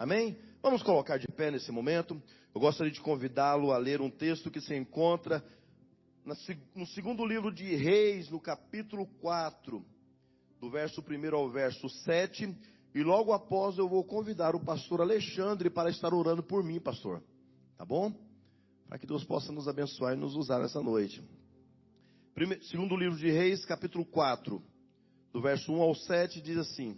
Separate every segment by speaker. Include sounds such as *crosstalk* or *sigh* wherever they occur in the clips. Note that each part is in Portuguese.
Speaker 1: Amém? Vamos colocar de pé nesse momento. Eu gostaria de convidá-lo a ler um texto que se encontra no segundo livro de Reis, no capítulo 4, do verso 1 ao verso 7. E logo após eu vou convidar o pastor Alexandre para estar orando por mim, pastor. Tá bom? Para que Deus possa nos abençoar e nos usar nessa noite. Primeiro, segundo livro de Reis, capítulo 4, do verso 1 ao 7, diz assim: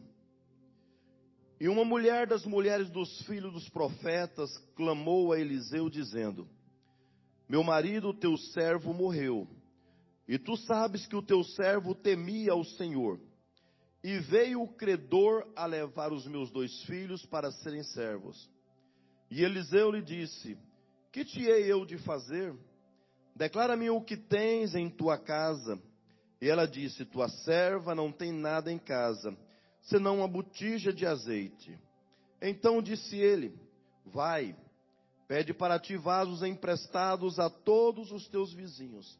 Speaker 1: E uma mulher das mulheres dos filhos dos profetas clamou a Eliseu, dizendo: Meu marido, teu servo, morreu, e tu sabes que o teu servo temia ao Senhor. E veio o credor a levar os meus dois filhos para serem servos. E Eliseu lhe disse: Que te hei eu de fazer? Declara-me o que tens em tua casa. E ela disse: Tua serva não tem nada em casa, senão uma botija de azeite. Então disse ele: Vai, pede para ti vasos emprestados a todos os teus vizinhos,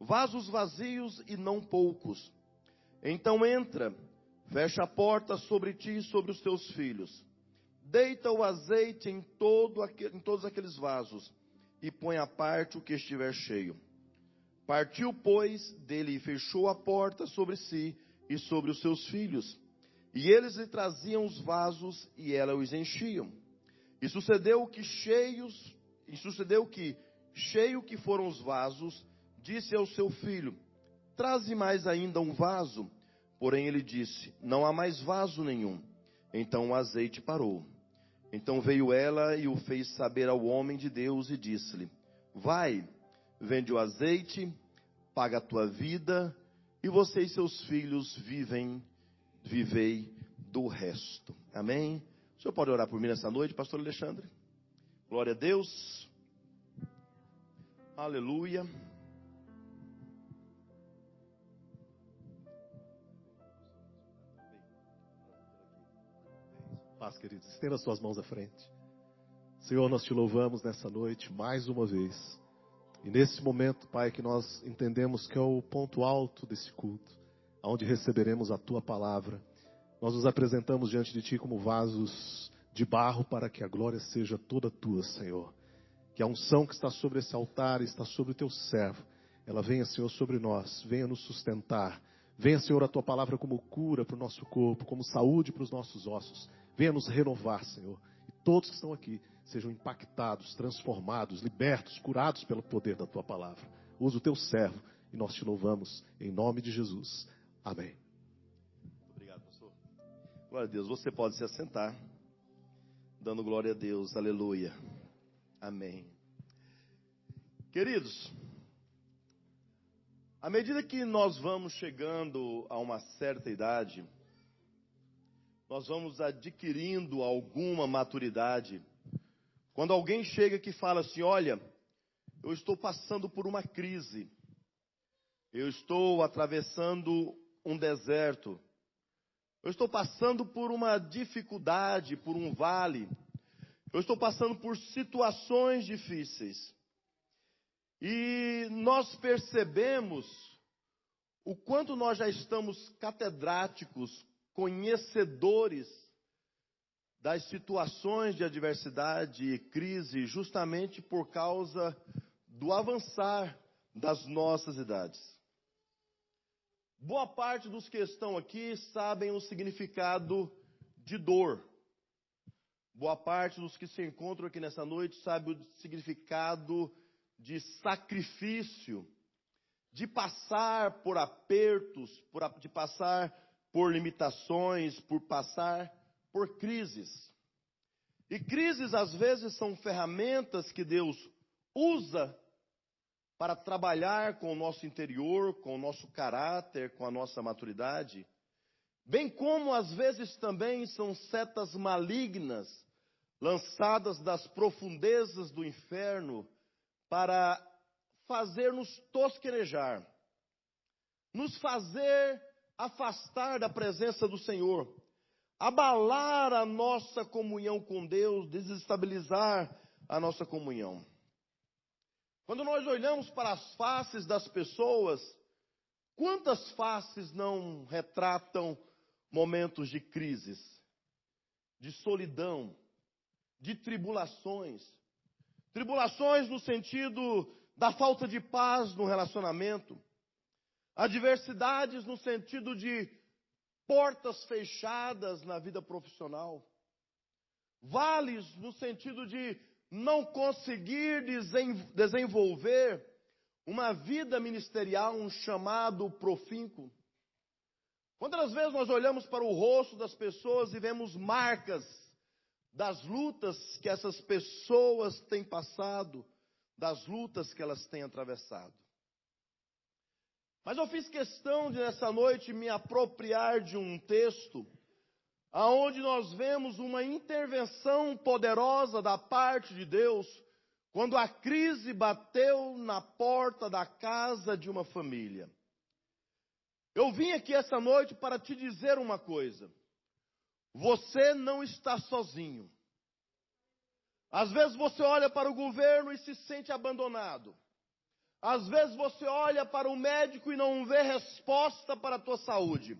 Speaker 1: vasos vazios e não poucos. Então entra, fecha a porta sobre ti e sobre os teus filhos. Deita o azeite em, todo, em todos aqueles vasos e põe à parte o que estiver cheio. Partiu, pois, dele e fechou a porta sobre si e sobre os seus filhos. E eles lhe traziam os vasos e ela os enchiam. E sucedeu que cheios, e sucedeu que, cheio que foram os vasos, disse ao seu filho: Traze mais ainda um vaso. Porém ele disse: Não há mais vaso nenhum. Então o azeite parou. Então veio ela e o fez saber ao homem de Deus e disse-lhe: Vai, vende o azeite, paga a tua vida, e você e seus filhos vivem, vivei do resto. Amém? O senhor pode orar por mim nessa noite, pastor Alexandre? Glória a Deus. Aleluia.
Speaker 2: Paz, queridos. Estenda suas mãos à frente. Senhor, nós te louvamos nessa noite mais uma vez. E nesse momento, Pai, que nós entendemos que é o ponto alto desse culto, onde receberemos a tua palavra. Nós nos apresentamos diante de ti como vasos de barro para que a glória seja toda tua, Senhor. Que a unção que está sobre esse altar, está sobre o teu servo, ela venha, Senhor, sobre nós, venha nos sustentar. Venha, Senhor, a tua palavra como cura para o nosso corpo, como saúde para os nossos ossos. Venha nos renovar, Senhor. E todos que estão aqui sejam impactados, transformados, libertos, curados pelo poder da tua palavra. Usa o teu servo e nós te louvamos em nome de Jesus. Amém.
Speaker 1: Obrigado, pastor. Glória a Deus. Você pode se assentar, dando glória a Deus. Aleluia. Amém. Queridos, à medida que nós vamos chegando a uma certa idade, nós vamos adquirindo alguma maturidade. Quando alguém chega que fala assim: Olha, eu estou passando por uma crise, eu estou atravessando um deserto, eu estou passando por uma dificuldade, por um vale, eu estou passando por situações difíceis. E nós percebemos o quanto nós já estamos catedráticos, conhecedores das situações de adversidade e crise, justamente por causa do avançar das nossas idades. Boa parte dos que estão aqui sabem o significado de dor. Boa parte dos que se encontram aqui nessa noite sabe o significado de sacrifício, de passar por apertos, por, de passar por limitações, por passar por crises. E crises, às vezes, são ferramentas que Deus usa para trabalhar com o nosso interior, com o nosso caráter, com a nossa maturidade. Bem como, às vezes, também são setas malignas lançadas das profundezas do inferno para fazer-nos tosquenejar, nos fazer afastar da presença do Senhor, abalar a nossa comunhão com Deus, desestabilizar a nossa comunhão. Quando nós olhamos para as faces das pessoas, quantas faces não retratam momentos de crises, de solidão, de tribulações. Tribulações no sentido da falta de paz no relacionamento. Adversidades no sentido de portas fechadas na vida profissional. Vales no sentido de não conseguir desenvolver uma vida ministerial, um chamado profínculo. Quantas vezes nós olhamos para o rosto das pessoas e vemos marcas das lutas que essas pessoas têm passado, das lutas que elas têm atravessado. Mas eu fiz questão de nessa noite me apropriar de um texto aonde nós vemos uma intervenção poderosa da parte de Deus quando a crise bateu na porta da casa de uma família. Eu vim aqui essa noite para te dizer uma coisa. Você não está sozinho. Às vezes você olha para o governo e se sente abandonado. Às vezes você olha para o médico e não vê resposta para a tua saúde.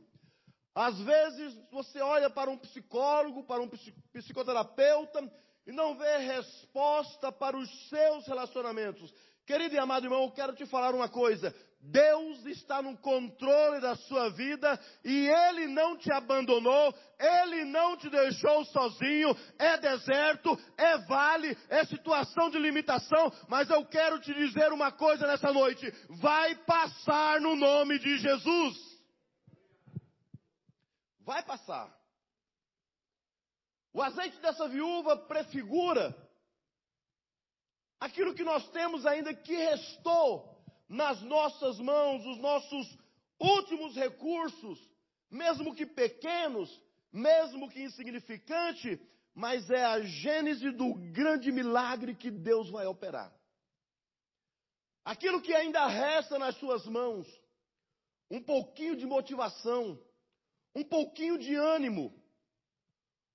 Speaker 1: Às vezes você olha para um psicólogo, para um psicoterapeuta e não vê resposta para os seus relacionamentos. Querido e amado irmão, eu quero te falar uma coisa. Deus está no controle da sua vida e Ele não te abandonou, Ele não te deixou sozinho. É deserto, é vale, é situação de limitação, mas eu quero te dizer uma coisa nessa noite: vai passar no nome de Jesus. Vai passar. O azeite dessa viúva prefigura aquilo que nós temos ainda que restou nas nossas mãos, os nossos últimos recursos, mesmo que pequenos, mesmo que insignificante, mas é a gênese do grande milagre que Deus vai operar. Aquilo que ainda resta nas suas mãos, um pouquinho de motivação, um pouquinho de ânimo,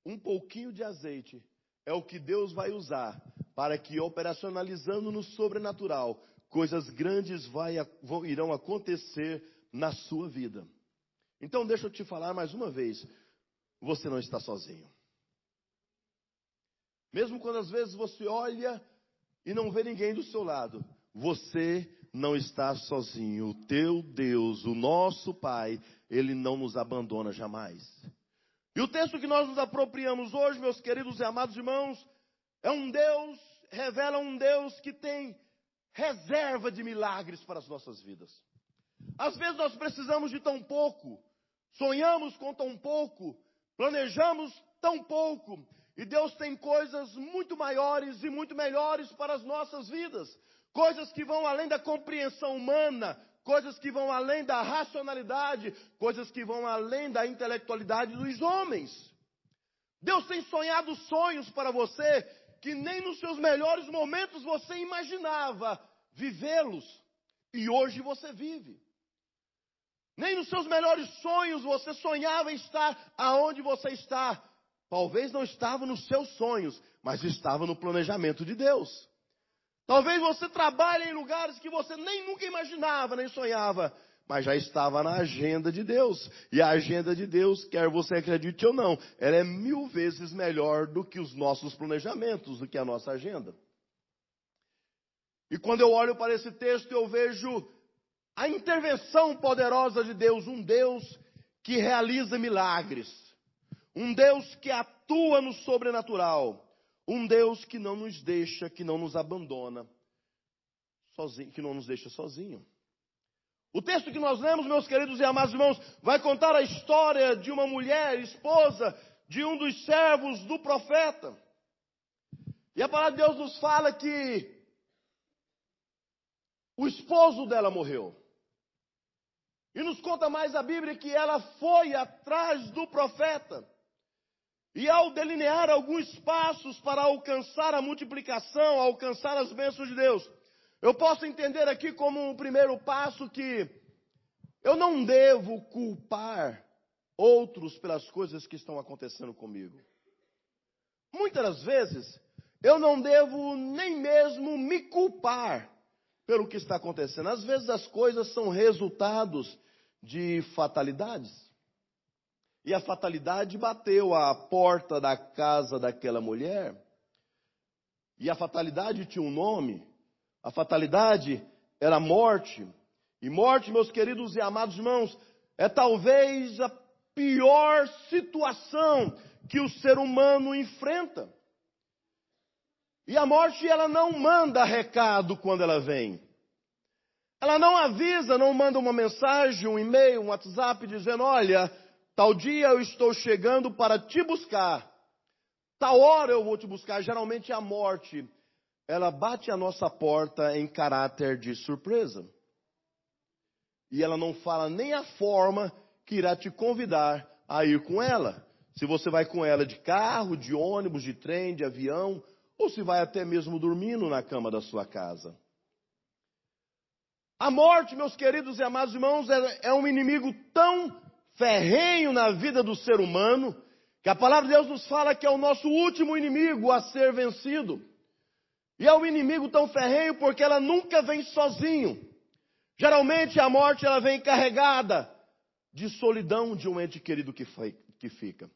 Speaker 1: um pouquinho de azeite, é o que Deus vai usar para que, operacionalizando no sobrenatural, coisas grandes vai, vão, irão acontecer na sua vida. Então, deixa eu te falar mais uma vez: você não está sozinho. Mesmo quando às vezes você olha e não vê ninguém do seu lado, você não está sozinho. O teu Deus, o nosso Pai, Ele não nos abandona jamais. E o texto que nós nos apropriamos hoje, meus queridos e amados irmãos, é um Deus, revela um Deus que tem reserva de milagres para as nossas vidas. Às vezes nós precisamos de tão pouco, sonhamos com tão pouco, planejamos tão pouco, e Deus tem coisas muito maiores e muito melhores para as nossas vidas, coisas que vão além da compreensão humana, coisas que vão além da racionalidade, coisas que vão além da intelectualidade dos homens. Deus tem sonhado sonhos para você que nem nos seus melhores momentos você imaginava vivê-los. E hoje você vive. Nem nos seus melhores sonhos você sonhava estar aonde você está. Talvez não estava nos seus sonhos, mas estava no planejamento de Deus. Talvez você trabalhe em lugares que você nem nunca imaginava, nem sonhava, mas já estava na agenda de Deus. E a agenda de Deus, quer você acredite ou não, ela é mil vezes melhor do que os nossos planejamentos, do que a nossa agenda. E quando eu olho para esse texto, eu vejo a intervenção poderosa de Deus, um Deus que realiza milagres, um Deus que atua no sobrenatural, um Deus que não nos deixa, que não nos abandona, sozinho, que não nos deixa sozinho. O texto que nós lemos, meus queridos e amados irmãos, vai contar a história de uma mulher, esposa de um dos servos do profeta. E a palavra de Deus nos fala que o esposo dela morreu. E nos conta mais a Bíblia que ela foi atrás do profeta. E ao delinear alguns passos para alcançar a multiplicação, alcançar as bênçãos de Deus, eu posso entender aqui como um primeiro passo que eu não devo culpar outros pelas coisas que estão acontecendo comigo. Muitas das vezes, eu não devo nem mesmo me culpar pelo que está acontecendo. Às vezes as coisas são resultados de fatalidades. E a fatalidade bateu à porta da casa daquela mulher E a fatalidade tinha um nome. A fatalidade era morte. E morte, meus queridos e amados irmãos, é talvez a pior situação que o ser humano enfrenta. E a morte, ela não manda recado quando ela vem. Ela não avisa, não manda uma mensagem, um e-mail, um WhatsApp dizendo: olha, tal dia eu estou chegando para te buscar. Tal hora eu vou te buscar. Geralmente a morte, ela bate a nossa porta em caráter de surpresa. E ela não fala nem a forma que irá te convidar a ir com ela. Se você vai com ela de carro, de ônibus, de trem, de avião, ou se vai até mesmo dormindo na cama da sua casa. A morte, meus queridos e amados irmãos, é, é um inimigo tão ferrenho na vida do ser humano, que a palavra de Deus nos fala que é o nosso último inimigo a ser vencido. E é um inimigo tão ferrenho porque ela nunca vem sozinho. Geralmente a morte ela vem carregada de solidão de um ente querido que, foi, que fica.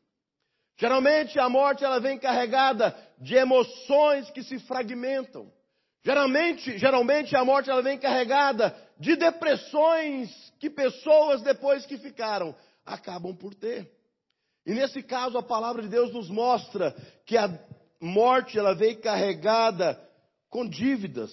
Speaker 1: Geralmente a morte ela vem carregada de emoções que se fragmentam. Geralmente, geralmente a morte ela vem carregada de depressões que pessoas depois que ficaram acabam por ter. E nesse caso a palavra de Deus nos mostra que a morte ela veio carregada com dívidas.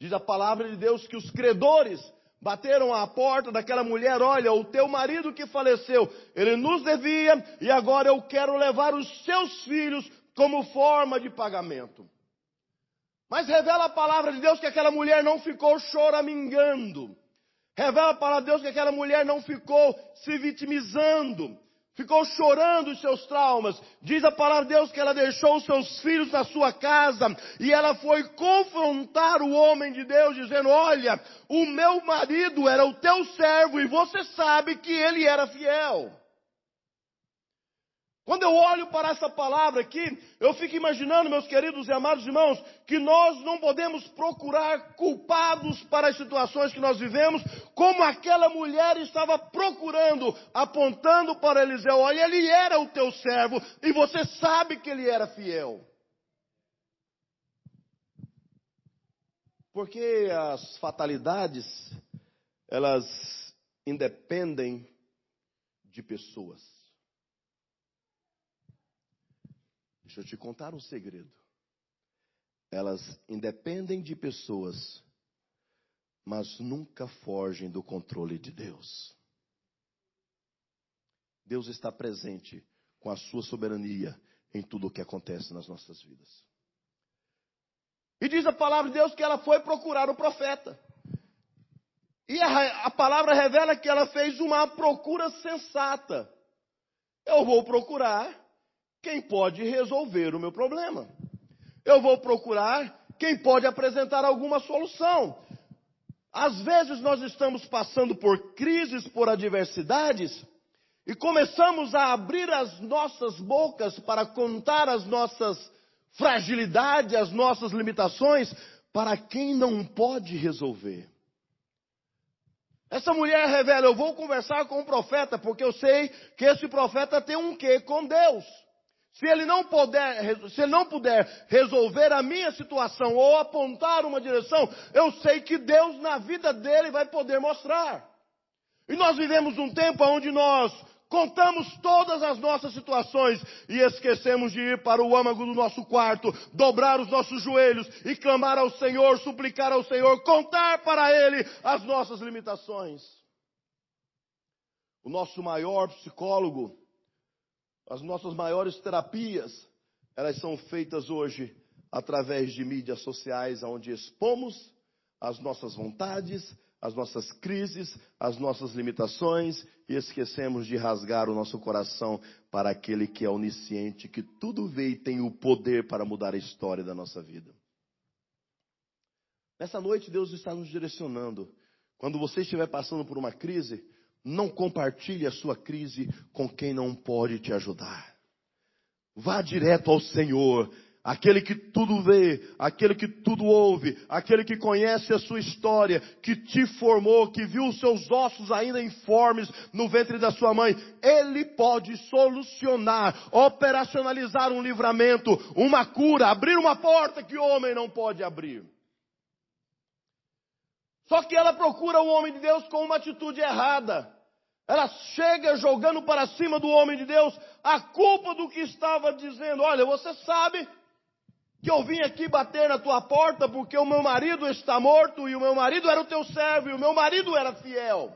Speaker 1: Diz a palavra de Deus que os credores bateram à porta daquela mulher, olha, o teu marido que faleceu, ele nos devia e agora eu quero levar os seus filhos como forma de pagamento. Mas revela a palavra de Deus que aquela mulher não ficou choramingando. Revela a palavra de Deus que aquela mulher não ficou se vitimizando ficou chorando os seus traumas. Diz a palavra de Deus que ela deixou os seus filhos na sua casa e ela foi confrontar o homem de Deus, dizendo: Olha, o meu marido era o teu servo e você sabe que ele era fiel. Quando eu olho para essa palavra aqui, eu fico imaginando, meus queridos e amados irmãos, que nós não podemos procurar culpados para as situações que nós vivemos, como aquela mulher estava procurando, apontando para Eliseu: olha, ele era o teu servo e você sabe que ele era fiel. Porque as fatalidades, elas independem de pessoas. Deixa eu te contar um segredo. Elas independem de pessoas, mas nunca fogem do controle de Deus. Deus está presente com a sua soberania em tudo o que acontece nas nossas vidas. E diz a palavra de Deus que ela foi procurar o profeta. E a, a palavra revela que ela fez uma procura sensata. Eu vou procurar quem pode resolver o meu problema. Eu vou procurar quem pode apresentar alguma solução. Às vezes nós estamos passando por crises, por adversidades, e começamos a abrir as nossas bocas para contar as nossas fragilidades, as nossas limitações, para quem não pode resolver. Essa mulher revela: eu vou conversar com o profeta, porque eu sei que esse profeta tem um quê com Deus. Se ele não puder, se ele não puder resolver a minha situação ou apontar uma direção, eu sei que Deus na vida dele vai poder mostrar. E nós vivemos um tempo onde nós contamos todas as nossas situações e esquecemos de ir para o âmago do nosso quarto, dobrar os nossos joelhos e clamar ao Senhor, suplicar ao Senhor, contar para Ele as nossas limitações. O nosso maior psicólogo, as nossas maiores terapias, elas são feitas hoje através de mídias sociais, onde expomos as nossas vontades, as nossas crises, as nossas limitações e esquecemos de rasgar o nosso coração para aquele que é onisciente, que tudo vê e tem o poder para mudar a história da nossa vida. Nessa noite, Deus está nos direcionando. Quando você estiver passando por uma crise, não compartilhe a sua crise com quem não pode te ajudar. Vá direto ao Senhor. aquele que tudo vê, aquele que tudo ouve, aquele que conhece a sua história, que te formou, que viu os seus ossos ainda informes no ventre da sua mãe, ele pode solucionar, operacionalizar um livramento, uma cura, abrir uma porta que o homem não pode abrir. Só que ela procura o homem de Deus com uma atitude errada. Ela chega jogando para cima do homem de Deus a culpa do que estava dizendo. Olha, você sabe que eu vim aqui bater na tua porta porque o meu marido está morto e o meu marido era o teu servo e o meu marido era fiel.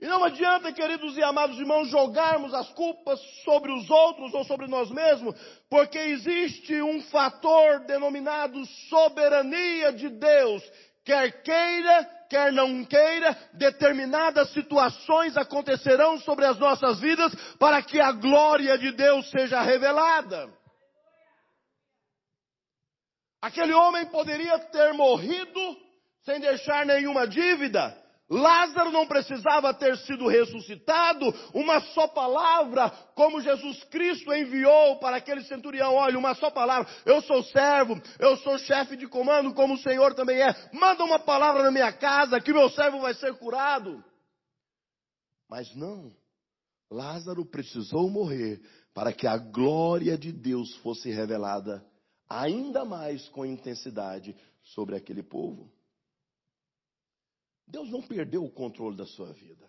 Speaker 1: E não adianta, queridos e amados irmãos, jogarmos as culpas sobre os outros ou sobre nós mesmos, porque existe um fator denominado soberania de Deus. Quer queira, quer não queira, determinadas situações acontecerão sobre as nossas vidas para que a glória de Deus seja revelada. Aquele homem poderia ter morrido sem deixar nenhuma dívida. Lázaro não precisava ter sido ressuscitado, uma só palavra, como Jesus Cristo enviou para aquele centurião: olha, uma só palavra, eu sou servo, eu sou chefe de comando, como o Senhor também é, manda uma palavra na minha casa que meu servo vai ser curado. Mas não, Lázaro precisou morrer para que a glória de Deus fosse revelada ainda mais com intensidade sobre aquele povo. Deus não perdeu o controle da sua vida.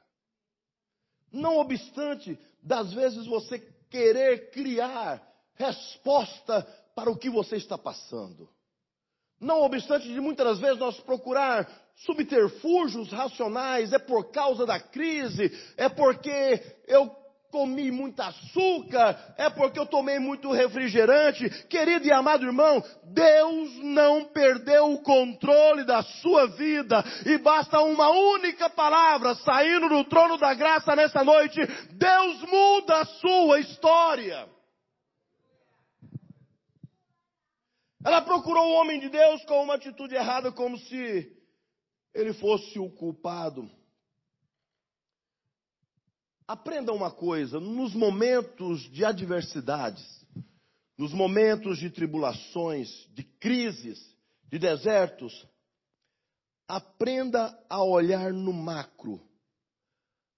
Speaker 1: Não obstante, das vezes você querer criar resposta para o que você está passando. Não obstante de muitas vezes nós procurar subterfúgios racionais, é por causa da crise, é porque eu comi muito açúcar, é porque eu tomei muito refrigerante. Querido e amado irmão, Deus não perdeu o controle da sua vida e basta uma única palavra saindo do trono da graça nessa noite, Deus muda a sua história. Ela procurou o homem de Deus com uma atitude errada, como se ele fosse o culpado. Aprenda uma coisa: nos momentos de adversidades, nos momentos de tribulações, de crises, de desertos, aprenda a olhar no macro.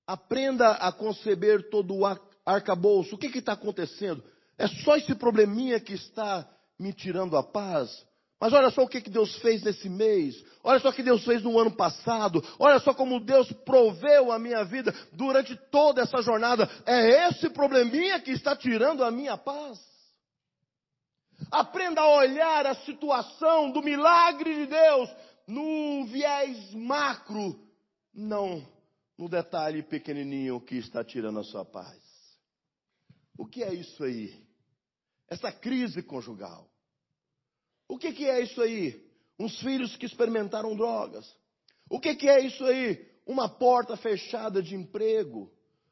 Speaker 1: Aprenda a conceber todo o arcabouço. O que está acontecendo? É só esse probleminha que está me tirando a paz? Mas olha só o que, Deus fez nesse mês. Olha só o que Deus fez no ano passado. Olha só como Deus proveu a minha vida durante toda essa jornada. É esse probleminha que está tirando a minha paz. Aprenda a olhar a situação do milagre de Deus no viés macro, não no detalhe pequenininho que está tirando a sua paz. O que é isso aí? Essa crise conjugal. O que, que é isso aí? Uns filhos que experimentaram drogas. O que, que é isso aí? Uma porta fechada de emprego.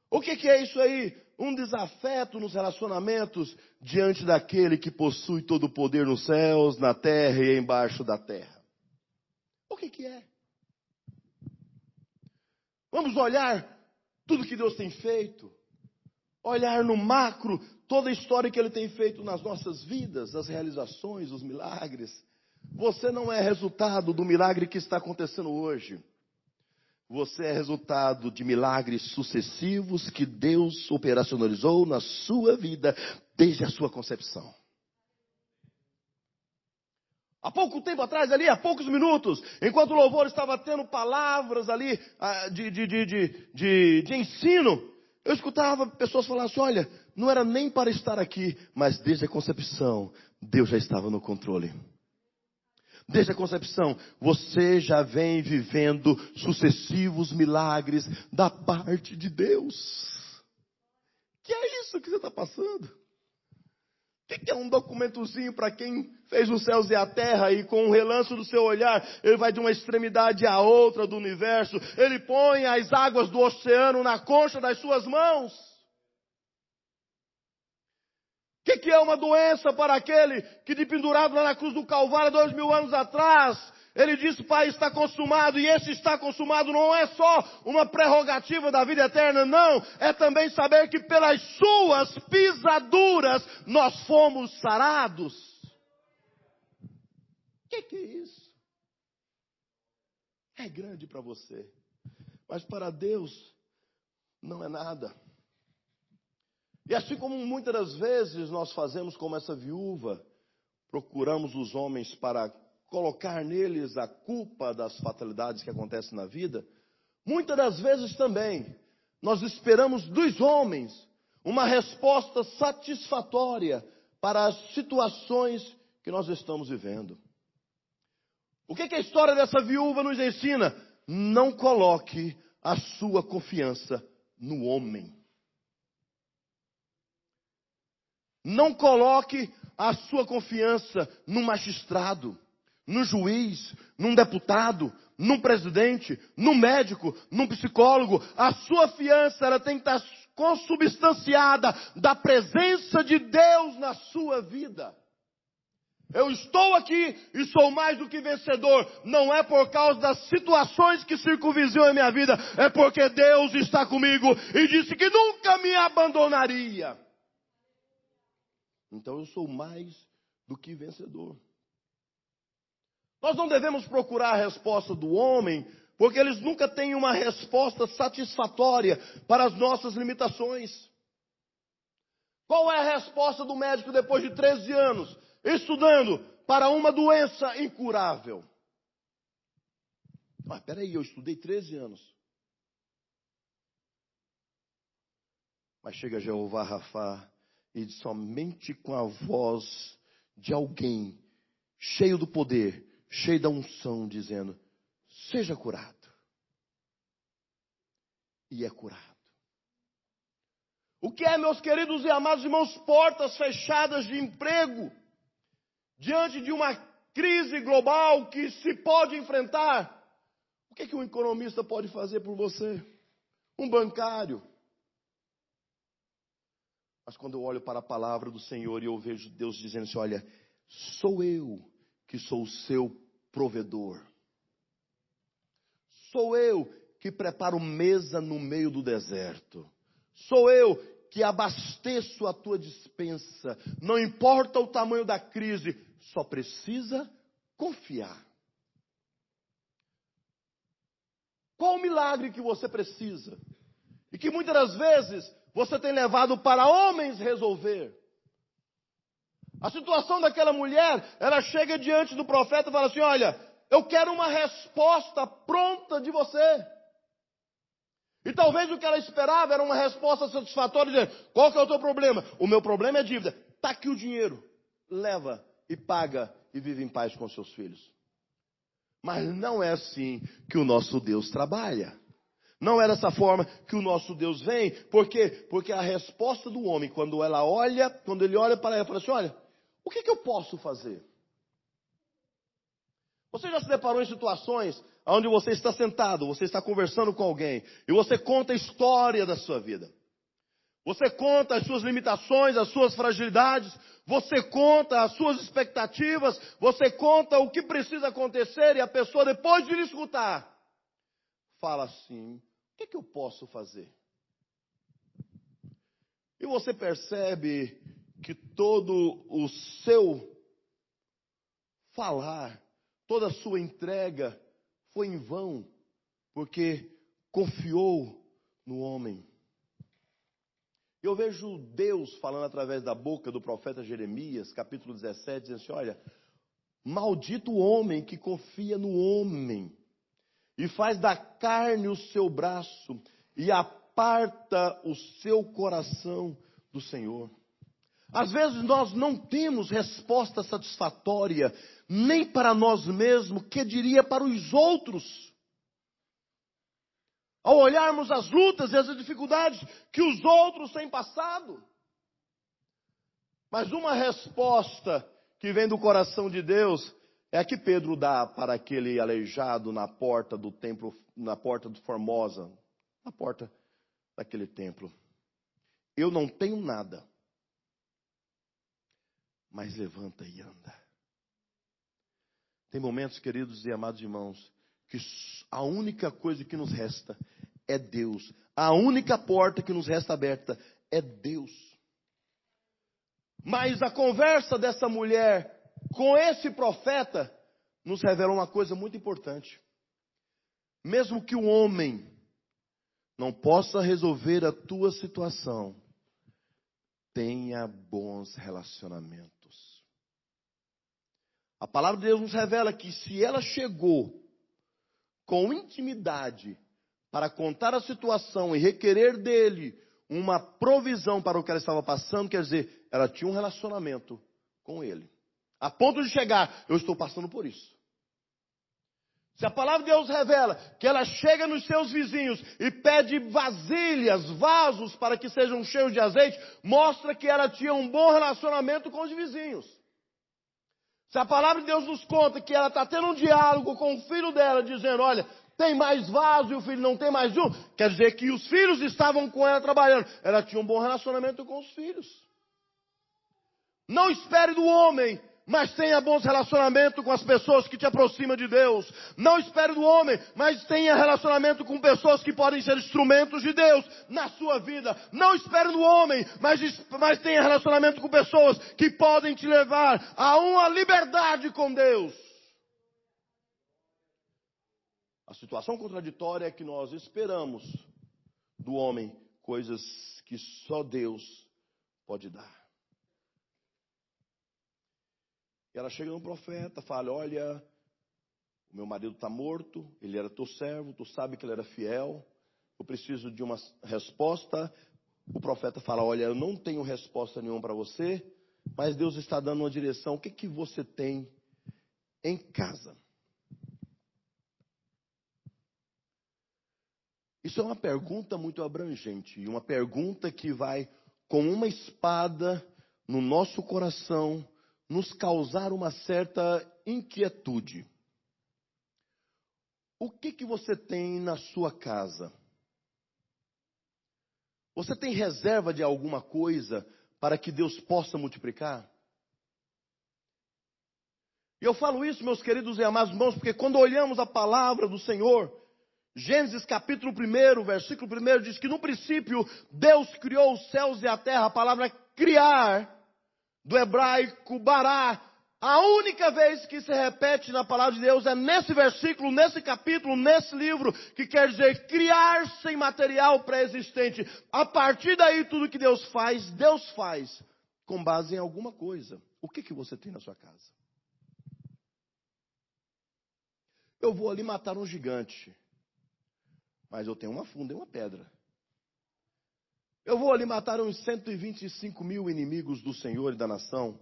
Speaker 1: O que, que é isso aí? Um desafeto nos relacionamentos diante daquele que possui todo o poder nos céus, na terra e embaixo da terra. O que, que é? Vamos olhar tudo que Deus tem feito, olhar no macro toda a história que Ele tem feito nas nossas vidas, as realizações, os milagres. Você não é resultado do milagre que está acontecendo hoje. Você é resultado de milagres sucessivos que Deus operacionalizou na sua vida desde a sua concepção. Há pouco tempo atrás, ali, há poucos minutos, enquanto o louvor estava tendo palavras ali ah, de, de, de, de, ensino, eu escutava pessoas falando assim: olha, não era nem para estar aqui, mas desde a concepção, Deus já estava no controle. Desde a concepção, você já vem vivendo sucessivos milagres da parte de Deus. Que é isso que você está passando? O que é um documentozinho para quem fez os céus e a terra e com um relance do seu olhar, ele vai de uma extremidade à outra do universo, ele põe as águas do oceano na concha das suas mãos que, que é uma doença para aquele que de pendurado lá na cruz do Calvário, dois mil anos atrás, Ele disse, Pai, está consumado, e esse está consumado não é só uma prerrogativa da vida eterna, não, é também saber que pelas suas pisaduras nós fomos sarados. O que, que é isso? É grande para você, mas para Deus não é nada. E assim como muitas das vezes nós fazemos como essa viúva, procuramos os homens para colocar neles a culpa das fatalidades que acontecem na vida, muitas das vezes também nós esperamos dos homens uma resposta satisfatória para as situações que nós estamos vivendo. O que, que a história dessa viúva nos ensina? Não coloque a sua confiança no homem. Não coloque a sua confiança no magistrado, no juiz, num deputado, num presidente, num médico, num psicólogo. A sua fiança ela tem que estar consubstanciada da presença de Deus na sua vida. Eu estou aqui e sou mais do que vencedor. Não é por causa das situações que circunvizinham a minha vida, é porque Deus está comigo e disse que nunca me abandonaria. Então eu sou mais do que vencedor. Nós não devemos procurar a resposta do homem, porque eles nunca têm uma resposta satisfatória para as nossas limitações. Qual é a resposta do médico depois de 13 anos estudando para uma doença incurável? Mas peraí, eu estudei 13 anos. Mas chega Jeová Rafá e somente com a voz de alguém cheio do poder, cheio da unção, dizendo: seja curado. E é curado. O que é, meus queridos e amados irmãos, portas fechadas de emprego, diante de uma crise global que se pode enfrentar? O que, é que um economista pode fazer por você? Um bancário, mas quando eu olho para a palavra do Senhor e eu vejo Deus dizendo assim: olha, sou eu que sou o seu provedor. Sou eu que preparo mesa no meio do deserto. Sou eu que abasteço a tua dispensa. Não importa o tamanho da crise, só precisa confiar. Qual o milagre que você precisa? E que muitas das vezes você tem levado para homens resolver. A situação daquela mulher, ela chega diante do profeta e fala assim: Olha, eu quero uma resposta pronta de você. E talvez o que ela esperava era uma resposta satisfatória, dizendo: Qual que é o teu problema? O meu problema é dívida. Está aqui o dinheiro. Leva e paga e vive em paz com seus filhos. Mas não é assim que o nosso Deus trabalha. Não é dessa forma que o nosso Deus vem, por quê? Porque a resposta do homem, quando ela olha, quando ele olha para ela, fala assim: olha, o que, que eu posso fazer? Você já se deparou em situações onde você está sentado, você está conversando com alguém, e você conta a história da sua vida. Você conta as suas limitações, as suas fragilidades, você conta as suas expectativas, você conta o que precisa acontecer, e a pessoa, depois de lhe escutar, fala assim: que, que eu posso fazer? E você percebe que todo o seu falar, toda a sua entrega foi em vão, porque confiou no homem. Eu vejo Deus falando através da boca do profeta Jeremias, capítulo 17, dizendo assim: olha, maldito o homem que confia no homem e faz da carne o seu braço e aparta o seu coração do Senhor. Às vezes nós não temos resposta satisfatória nem para nós mesmos, que diria para os outros. Ao olharmos as lutas e as dificuldades que os outros têm passado. Mas uma resposta que vem do coração de Deus é a que Pedro dá para aquele aleijado na porta do templo, na porta do Formosa, na porta daquele templo. Eu não tenho nada, mas levanta e anda. Tem momentos, queridos e amados irmãos, que a única coisa que nos resta é Deus. A única porta que nos resta aberta é Deus. Mas a conversa dessa mulher com esse profeta nos revela uma coisa muito importante. Mesmo que o homem não possa resolver a tua situação, tenha bons relacionamentos. A palavra de Deus nos revela que se ela chegou com intimidade para contar a situação e requerer dele uma provisão para o que ela estava passando, quer dizer, ela tinha um relacionamento com ele. A ponto de chegar, eu estou passando por isso. Se a palavra de Deus revela que ela chega nos seus vizinhos e pede vasilhas, vasos para que sejam cheios de azeite, mostra que ela tinha um bom relacionamento com os vizinhos. Se a palavra de Deus nos conta que ela está tendo um diálogo com o filho dela, dizendo: Olha, tem mais vaso e o filho não tem mais um, quer dizer que os filhos estavam com ela trabalhando. Ela tinha um bom relacionamento com os filhos. Não espere do homem mas tenha bons relacionamentos com as pessoas que te aproximam de Deus. Não espere do homem, mas tenha relacionamento com pessoas que podem ser instrumentos de Deus na sua vida. Não espere do homem, mas, mas tenha relacionamento com pessoas que podem te levar a uma liberdade com Deus. A situação contraditória é que nós esperamos do homem coisas que só Deus pode dar. Ela chega no profeta, fala: Olha, o meu marido está morto, ele era teu servo, tu sabe que ele era fiel, eu preciso de uma resposta. O profeta fala: Olha, eu não tenho resposta nenhuma para você, mas Deus está dando uma direção. O que, que você tem em casa? Isso é uma pergunta muito abrangente, e uma pergunta que vai com uma espada no nosso coração nos causar uma certa inquietude. O que que você tem na sua casa? Você tem reserva de alguma coisa para que Deus possa multiplicar? E eu falo isso, meus queridos e amados irmãos, porque quando olhamos a palavra do Senhor, Gênesis capítulo 1, versículo 1 diz que no princípio Deus criou os céus e a terra, a palavra criar do hebraico bará. A única vez que se repete na palavra de Deus é nesse versículo, nesse capítulo, nesse livro, que quer dizer criar sem material pré-existente. A partir daí, tudo que Deus faz, Deus faz com base em alguma coisa. O que, que você tem na sua casa? Eu vou ali matar um gigante, mas eu tenho uma funda e uma pedra. Eu vou ali matar uns 125 mil inimigos do Senhor e da nação,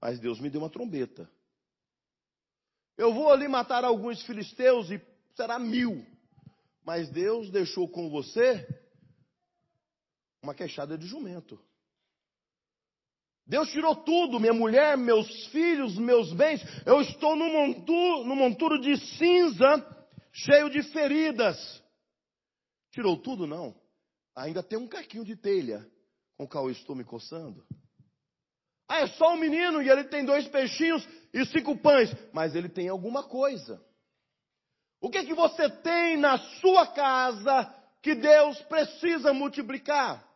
Speaker 1: mas Deus me deu uma trombeta. Eu vou ali matar alguns filisteus e será mil, mas Deus deixou com você uma queixada de jumento. Deus tirou tudo, minha mulher, meus filhos, meus bens. Eu estou num monturo, num monturo de cinza, cheio de feridas. Tirou tudo, não. Ainda tem um caquinho de telha com o qual eu estou me coçando. Ah, é só um menino e ele tem dois peixinhos e cinco pães. Mas ele tem alguma coisa. O que, é que você tem na sua casa que Deus precisa multiplicar?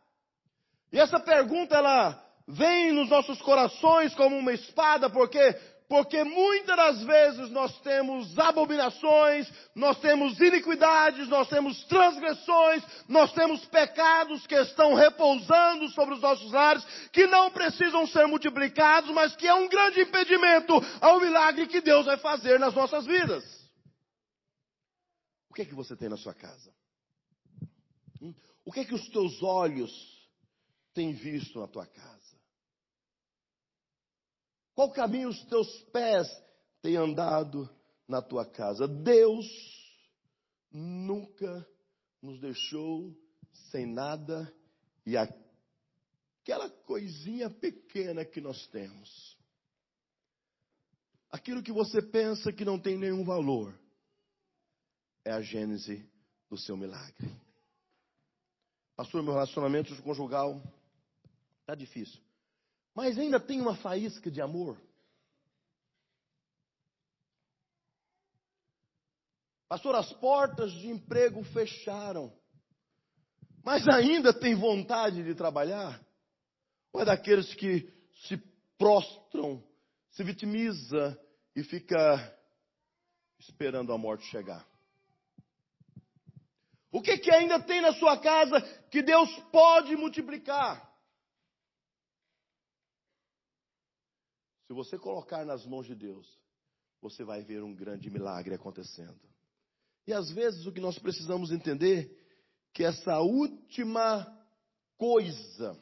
Speaker 1: E essa pergunta, ela vem nos nossos corações como uma espada, porque porque muitas das vezes nós temos abominações, nós temos iniquidades, nós temos transgressões, nós temos pecados que estão repousando sobre os nossos lares, que não precisam ser multiplicados, mas que é um grande impedimento ao milagre que Deus vai fazer nas nossas vidas. O que é que você tem na sua casa? Hum? O que é que os teus olhos têm visto na tua casa? Qual caminho os teus pés têm andado na tua casa? Deus nunca nos deixou sem nada e aquela coisinha pequena que nós temos. Aquilo que você pensa que não tem nenhum valor é a gênese do seu milagre. Pastor, meu relacionamento conjugal está difícil mas ainda tem uma faísca de amor. Pastor, as portas de emprego fecharam. Mas ainda tem vontade de trabalhar? Ou é daqueles que se prostram, se vitimiza e fica esperando a morte chegar? O que, que ainda tem na sua casa que Deus pode multiplicar? Se você colocar nas mãos de Deus, você vai ver um grande milagre acontecendo. E às vezes o que nós precisamos entender que essa última coisa,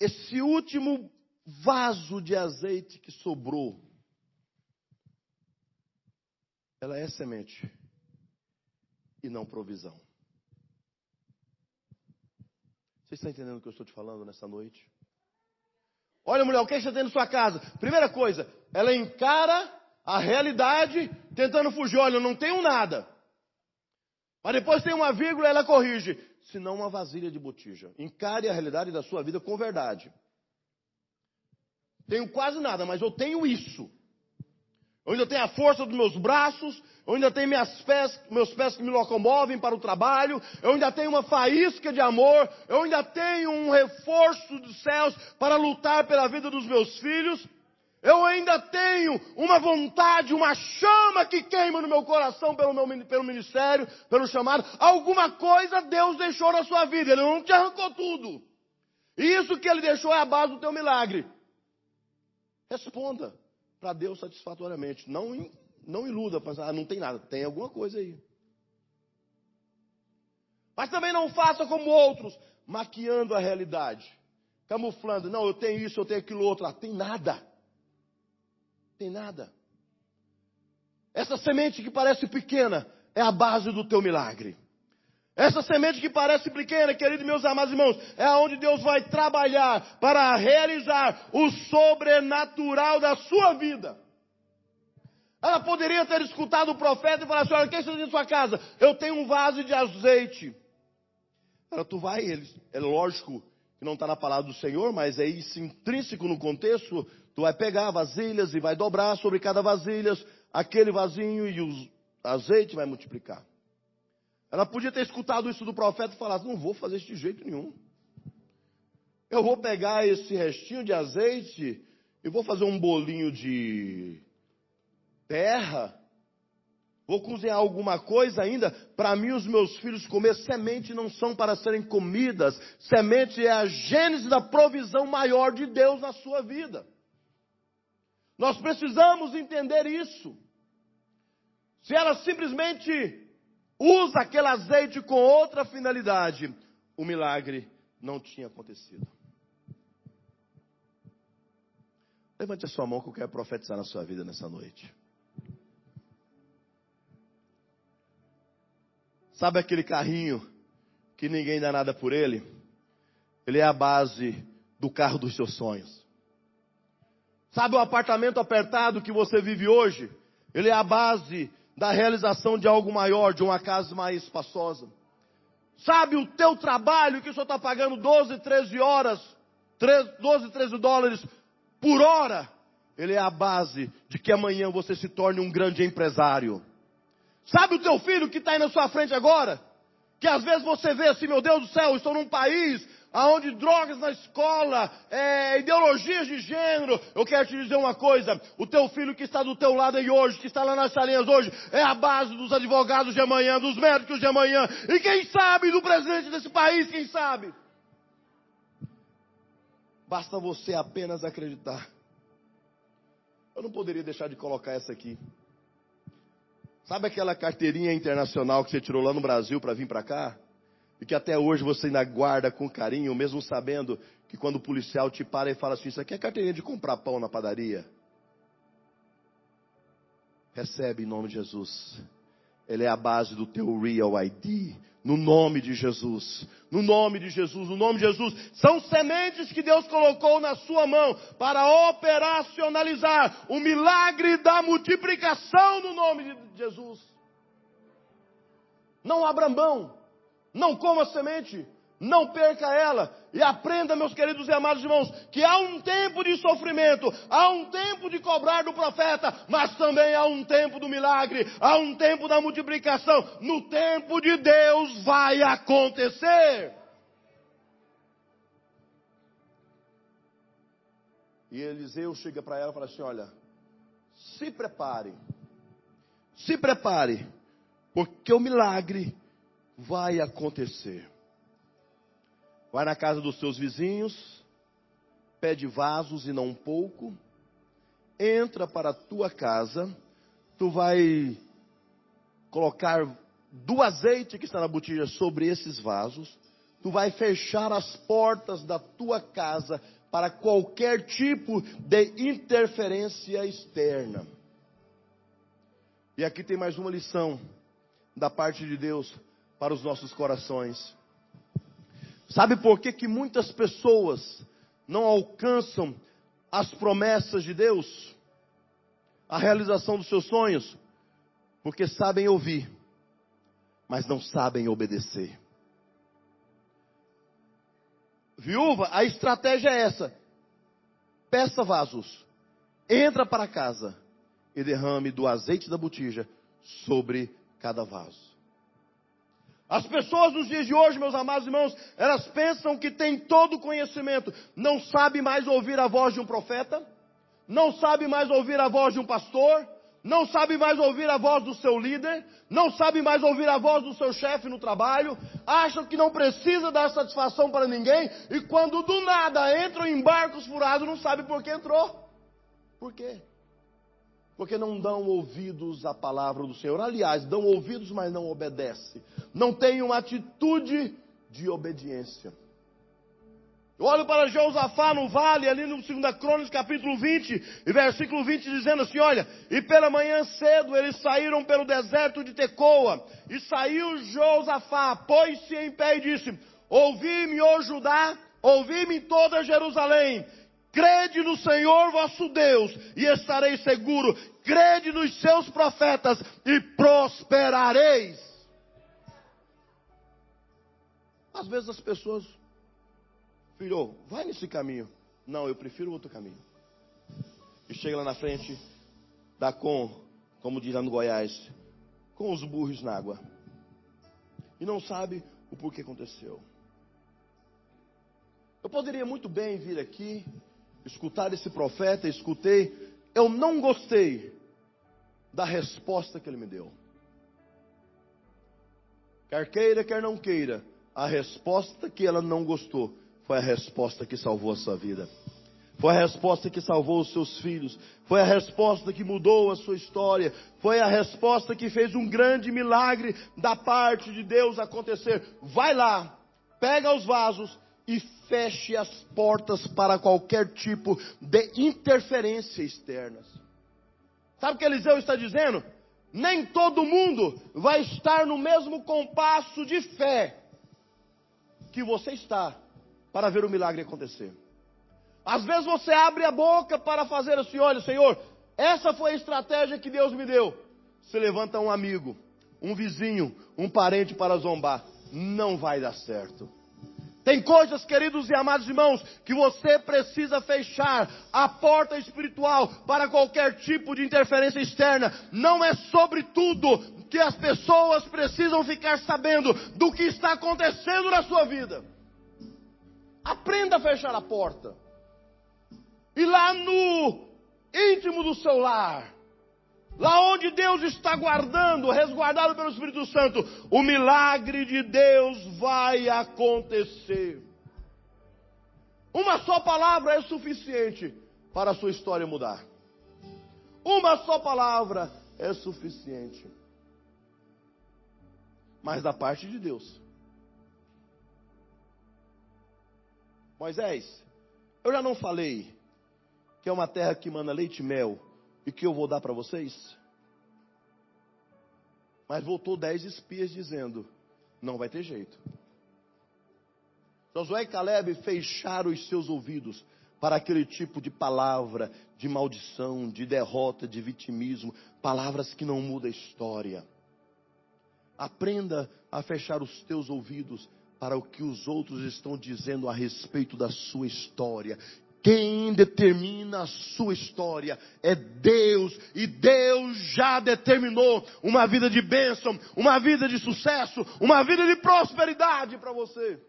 Speaker 1: esse último vaso de azeite que sobrou, ela é semente e não provisão. Você está entendendo o que eu estou te falando nessa noite? Olha, mulher, o que você tem na sua casa? Primeira coisa, ela encara a realidade tentando fugir. Olha, eu não tenho nada. Mas depois tem uma vírgula, ela corrige. Senão uma vasilha de botija. Encare a realidade da sua vida com verdade. Tenho quase nada, mas eu tenho isso. Eu ainda tenho a força dos meus braços, eu ainda tenho minhas pés, meus pés que me locomovem para o trabalho, eu ainda tenho uma faísca de amor, eu ainda tenho um reforço dos céus para lutar pela vida dos meus filhos, eu ainda tenho uma vontade, uma chama que queima no meu coração pelo, meu, pelo ministério, pelo chamado. Alguma coisa Deus deixou na sua vida. Ele não te arrancou tudo. E isso que Ele deixou é a base do teu milagre. Responda para Deus satisfatoriamente. Não, não iluda, ah, não tem nada. Tem alguma coisa aí. Mas também não faça como outros, maquiando a realidade. Camuflando. Não, eu tenho isso, eu tenho aquilo outro. Ah, tem nada. Tem nada. Essa semente que parece pequena é a base do teu milagre. Essa semente que parece pequena, queridos meus amados irmãos, é onde Deus vai trabalhar para realizar o sobrenatural da sua vida. Ela poderia ter escutado o profeta e falar assim: olha, o que você tem em sua casa? Eu tenho um vaso de azeite. Ela, tu vai, ele, é lógico que não está na palavra do Senhor, mas é isso intrínseco no contexto Tu vai pegar vasilhas e vai dobrar sobre cada vasilha aquele vasinho e o azeite vai multiplicar. Ela podia ter escutado isso do profeta e falado: Não vou fazer isso de jeito nenhum. Eu vou pegar esse restinho de azeite e vou fazer um bolinho de terra. Vou cozinhar alguma coisa ainda para mim os meus filhos comer. Semente não são para serem comidas. Semente é a gênese da provisão maior de Deus na sua vida. Nós precisamos entender isso. Se ela simplesmente usa aquele azeite com outra finalidade, o milagre não tinha acontecido. Levante a sua mão que eu quero profetizar na sua vida nessa noite. Sabe aquele carrinho que ninguém dá nada por ele? Ele é a base do carro dos seus sonhos. Sabe o apartamento apertado que você vive hoje? Ele é a base da realização de algo maior, de uma casa mais espaçosa. Sabe o teu trabalho que o senhor está pagando 12, 13 horas, 12, 13 dólares por hora? Ele é a base de que amanhã você se torne um grande empresário. Sabe o teu filho que está aí na sua frente agora? Que às vezes você vê assim, meu Deus do céu, estou num país aonde drogas na escola, é, ideologias de gênero. Eu quero te dizer uma coisa: o teu filho que está do teu lado aí hoje, que está lá nas salinhas hoje, é a base dos advogados de amanhã, dos médicos de amanhã, e quem sabe do presidente desse país, quem sabe? Basta você apenas acreditar. Eu não poderia deixar de colocar essa aqui. Sabe aquela carteirinha internacional que você tirou lá no Brasil para vir para cá? E que até hoje você ainda guarda com carinho, mesmo sabendo que quando o policial te para e fala assim: Isso aqui é carteirinha de comprar pão na padaria. Recebe em nome de Jesus. Ele é a base do teu Real ID. No nome de Jesus. No nome de Jesus. No nome de Jesus. São sementes que Deus colocou na sua mão para operacionalizar o milagre da multiplicação no nome de Jesus. Não abra mão não coma semente. Não perca ela. E aprenda, meus queridos e amados irmãos, que há um tempo de sofrimento, há um tempo de cobrar do profeta, mas também há um tempo do milagre, há um tempo da multiplicação. No tempo de Deus vai acontecer. E Eliseu chega para ela e fala assim: Olha, se prepare, se prepare, porque o milagre vai acontecer. Vai na casa dos seus vizinhos, pede vasos e não um pouco, entra para a tua casa, tu vai colocar do azeite que está na botija sobre esses vasos, tu vai fechar as portas da tua casa para qualquer tipo de interferência externa. E aqui tem mais uma lição da parte de Deus para os nossos corações. Sabe por que, que muitas pessoas não alcançam as promessas de Deus? A realização dos seus sonhos? Porque sabem ouvir, mas não sabem obedecer. Viúva, a estratégia é essa: peça vasos, entra para casa e derrame do azeite da botija sobre cada vaso. As pessoas nos dias de hoje, meus amados irmãos, elas pensam que têm todo o conhecimento, não sabe mais ouvir a voz de um profeta, não sabe mais ouvir a voz de um pastor, não sabe mais ouvir a voz do seu líder, não sabe mais ouvir a voz do seu chefe no trabalho, acham que não precisa dar satisfação para ninguém e quando do nada entram em barcos furados não sabe por que entrou. Por quê? Porque não dão ouvidos à palavra do Senhor. Aliás, dão ouvidos, mas não obedecem. Não têm uma atitude de obediência. Eu olho para Josafá no vale, ali no 2 Crônicas, capítulo 20, e versículo 20, dizendo assim: Olha, e pela manhã cedo eles saíram pelo deserto de Tecoa, e saiu Josafá, pôs-se em pé e disse: Ouvi-me, ó Judá, ouvi-me toda Jerusalém, Crede no Senhor vosso Deus e estareis seguro. Crede nos seus profetas e prosperareis. Às vezes as pessoas, filho, vai nesse caminho. Não, eu prefiro outro caminho. E chega lá na frente, dá com, como diz lá no Goiás, com os burros na água. E não sabe o porquê aconteceu. Eu poderia muito bem vir aqui escutar esse profeta, escutei, eu não gostei da resposta que ele me deu. Quer queira, quer não queira, a resposta que ela não gostou foi a resposta que salvou a sua vida. Foi a resposta que salvou os seus filhos. Foi a resposta que mudou a sua história. Foi a resposta que fez um grande milagre da parte de Deus acontecer. Vai lá, pega os vasos e feche as portas para qualquer tipo de interferência externas. Sabe o que Eliseu está dizendo? Nem todo mundo vai estar no mesmo compasso de fé que você está para ver o milagre acontecer. Às vezes você abre a boca para fazer assim: olha, Senhor, essa foi a estratégia que Deus me deu. Se levanta um amigo, um vizinho, um parente para zombar. Não vai dar certo. Tem coisas, queridos e amados irmãos, que você precisa fechar a porta espiritual para qualquer tipo de interferência externa. Não é sobre tudo que as pessoas precisam ficar sabendo do que está acontecendo na sua vida. Aprenda a fechar a porta. E lá no íntimo do seu lar, Lá onde Deus está guardando, resguardado pelo Espírito Santo, o milagre de Deus vai acontecer. Uma só palavra é suficiente para a sua história mudar. Uma só palavra é suficiente. Mas da parte de Deus. Moisés, eu já não falei que é uma terra que manda leite e mel e que eu vou dar para vocês? Mas voltou dez espias dizendo: não vai ter jeito. Josué e Caleb fecharam os seus ouvidos para aquele tipo de palavra de maldição, de derrota, de vitimismo, palavras que não mudam a história. Aprenda a fechar os teus ouvidos para o que os outros estão dizendo a respeito da sua história. Quem determina a sua história é Deus, e Deus já determinou uma vida de bênção, uma vida de sucesso, uma vida de prosperidade para você.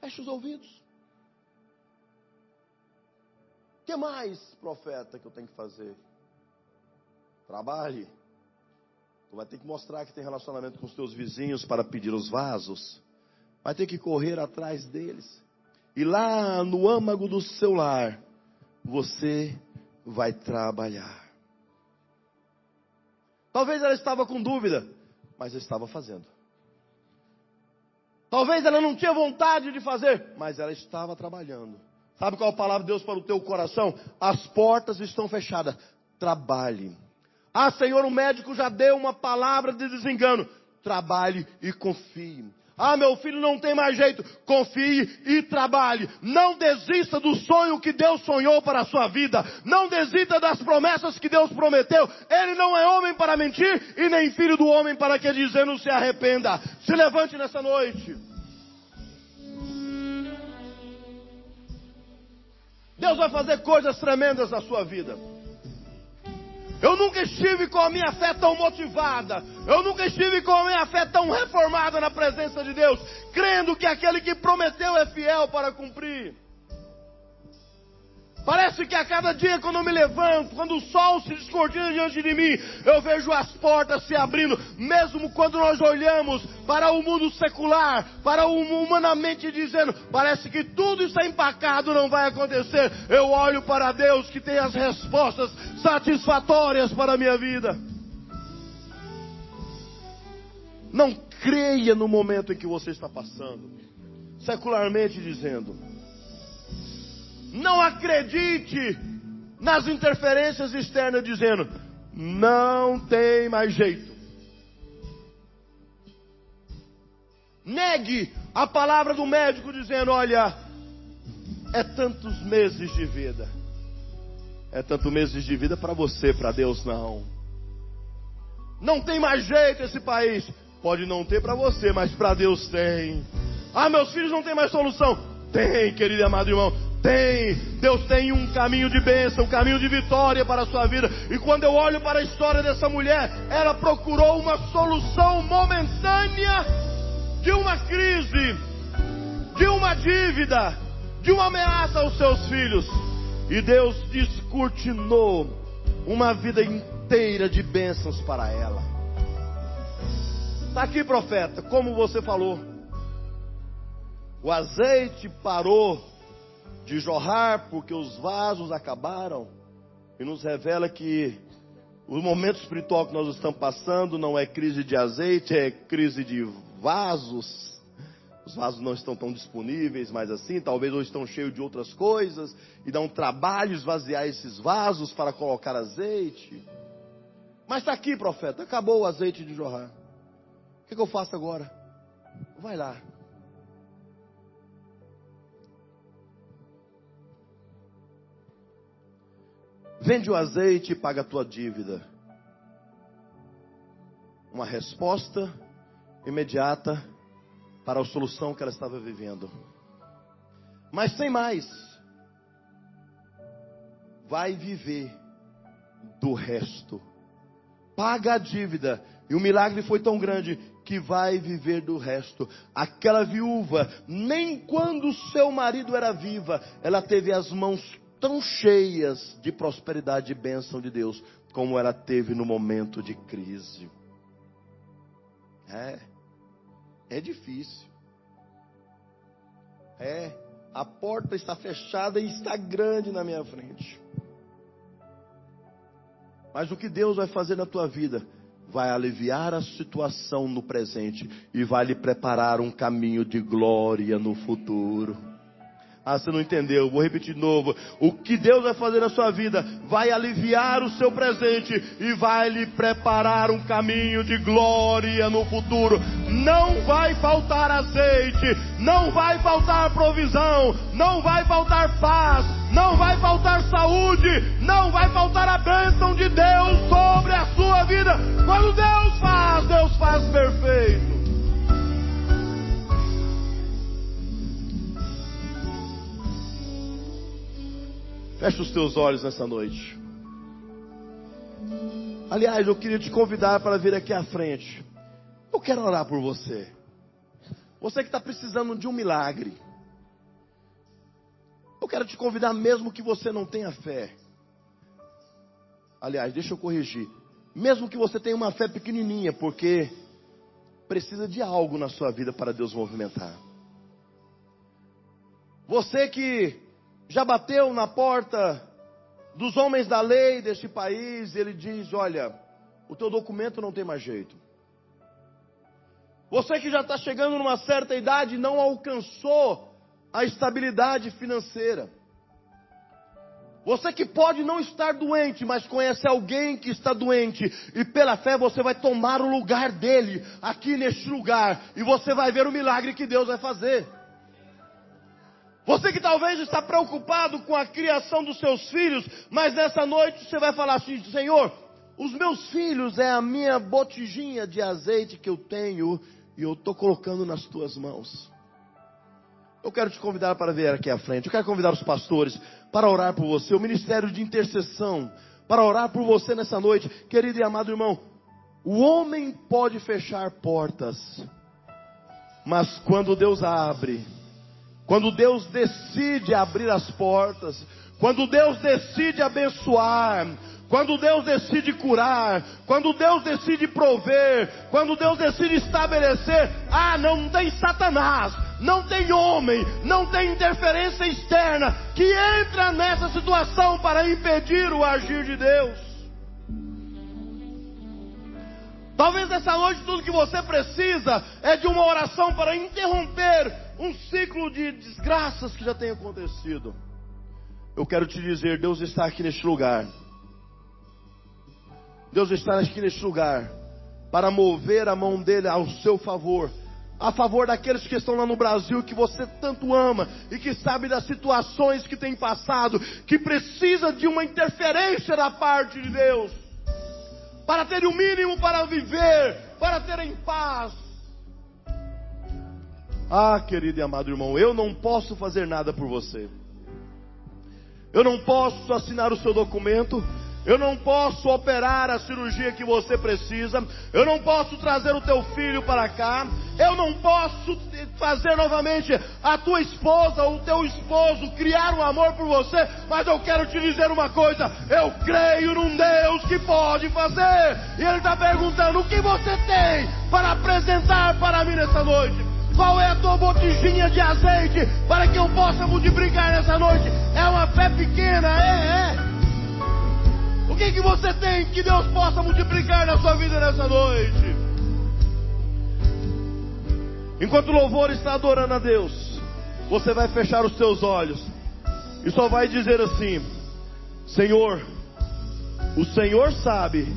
Speaker 1: Feche os ouvidos. O que mais, profeta, que eu tenho que fazer? Trabalhe. Tu vai ter que mostrar que tem relacionamento com os teus vizinhos para pedir os vasos. Vai ter que correr atrás deles. E lá no âmago do seu lar, você vai trabalhar. Talvez ela estava com dúvida, mas estava fazendo. Talvez ela não tinha vontade de fazer, mas ela estava trabalhando. Sabe qual é a palavra de Deus para o teu coração? As portas estão fechadas. Trabalhe. Ah, Senhor, o médico já deu uma palavra de desengano. Trabalhe e confie. Ah, meu filho não tem mais jeito. Confie e trabalhe. Não desista do sonho que Deus sonhou para a sua vida. Não desista das promessas que Deus prometeu. Ele não é homem para mentir e nem filho do homem para que dizendo se arrependa. Se levante nessa noite. Deus vai fazer coisas tremendas na sua vida. Eu nunca estive com a minha fé tão motivada. Eu nunca estive com a minha fé tão reformada na presença de Deus, crendo que aquele que prometeu é fiel para cumprir. Parece que a cada dia, quando eu me levanto, quando o sol se descortina diante de mim, eu vejo as portas se abrindo, mesmo quando nós olhamos para o mundo secular, para o humanamente dizendo, parece que tudo está empacado, não vai acontecer. Eu olho para Deus que tem as respostas satisfatórias para a minha vida. Não creia no momento em que você está passando, secularmente dizendo. Não acredite nas interferências externas dizendo, não tem mais jeito. Negue a palavra do médico dizendo, olha, é tantos meses de vida. É tantos meses de vida para você, para Deus não. Não tem mais jeito esse país. Pode não ter para você, mas para Deus tem. Ah, meus filhos não tem mais solução. Tem, querido e amado irmão. Tem, Deus tem um caminho de bênção, um caminho de vitória para a sua vida. E quando eu olho para a história dessa mulher, ela procurou uma solução momentânea de uma crise, de uma dívida, de uma ameaça aos seus filhos. E Deus descortinou uma vida inteira de bênçãos para ela. Está aqui, profeta, como você falou. O azeite parou de jorrar porque os vasos acabaram. E nos revela que o momento espiritual que nós estamos passando não é crise de azeite, é crise de vasos. Os vasos não estão tão disponíveis mais assim, talvez hoje estão cheios de outras coisas, e dá um trabalho esvaziar esses vasos para colocar azeite. Mas está aqui, profeta, acabou o azeite de jorrar. O que, que eu faço agora? Vai lá, Vende o azeite e paga a tua dívida. Uma resposta imediata para a solução que ela estava vivendo. Mas sem mais. Vai viver do resto. Paga a dívida. E o milagre foi tão grande que vai viver do resto. Aquela viúva, nem quando seu marido era viva, ela teve as mãos tão cheias de prosperidade e bênção de Deus, como ela teve no momento de crise. É, é difícil. É, a porta está fechada e está grande na minha frente. Mas o que Deus vai fazer na tua vida? Vai aliviar a situação no presente e vai lhe preparar um caminho de glória no futuro. Ah, você não entendeu. Vou repetir de novo. O que Deus vai fazer na sua vida vai aliviar o seu presente e vai lhe preparar um caminho de glória no futuro. Não vai faltar azeite, não vai faltar provisão, não vai faltar paz, não vai faltar saúde, não vai faltar a bênção de Deus sobre a sua vida. Quando Deus faz, Deus faz perfeito. Feche os teus olhos nessa noite. Aliás, eu queria te convidar para vir aqui à frente. Eu quero orar por você. Você que está precisando de um milagre. Eu quero te convidar, mesmo que você não tenha fé. Aliás, deixa eu corrigir. Mesmo que você tenha uma fé pequenininha, porque precisa de algo na sua vida para Deus movimentar. Você que já bateu na porta dos homens da lei deste país, ele diz: Olha, o teu documento não tem mais jeito. Você que já está chegando numa certa idade não alcançou a estabilidade financeira. Você que pode não estar doente, mas conhece alguém que está doente, e pela fé você vai tomar o lugar dele aqui neste lugar, e você vai ver o milagre que Deus vai fazer. Você que talvez está preocupado com a criação dos seus filhos, mas nessa noite você vai falar assim: Senhor, os meus filhos é a minha botijinha de azeite que eu tenho e eu estou colocando nas tuas mãos. Eu quero te convidar para vir aqui à frente. Eu quero convidar os pastores para orar por você, o ministério de intercessão, para orar por você nessa noite. Querido e amado irmão, o homem pode fechar portas, mas quando Deus abre, quando Deus decide abrir as portas, quando Deus decide abençoar, quando Deus decide curar, quando Deus decide prover, quando Deus decide estabelecer, ah, não tem Satanás, não tem homem, não tem interferência externa que entra nessa situação para impedir o agir de Deus. Talvez nessa noite tudo que você precisa é de uma oração para interromper um ciclo de desgraças que já tem acontecido. Eu quero te dizer, Deus está aqui neste lugar. Deus está aqui neste lugar para mover a mão dele ao seu favor, a favor daqueles que estão lá no Brasil que você tanto ama e que sabe das situações que tem passado, que precisa de uma interferência da parte de Deus para ter o mínimo para viver, para ter em paz. Ah, querido e amado irmão, eu não posso fazer nada por você. Eu não posso assinar o seu documento, eu não posso operar a cirurgia que você precisa. Eu não posso trazer o teu filho para cá. Eu não posso fazer novamente a tua esposa ou o teu esposo criar um amor por você. Mas eu quero te dizer uma coisa: eu creio num Deus que pode fazer. E Ele está perguntando: o que você tem para apresentar para mim nessa noite? Qual é a tua botijinha de azeite para que eu possa multiplicar nessa noite? É uma fé pequena, é, é que, que você tem que Deus possa multiplicar na sua vida nessa noite? Enquanto o louvor está adorando a Deus, você vai fechar os seus olhos e só vai dizer assim: Senhor, o Senhor sabe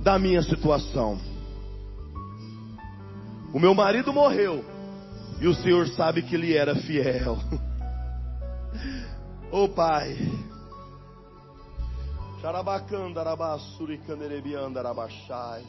Speaker 1: da minha situação. O meu marido morreu e o Senhor sabe que ele era fiel. *laughs* oh Pai. Xarabacanda, arabassuri, canderebianda, arabachai.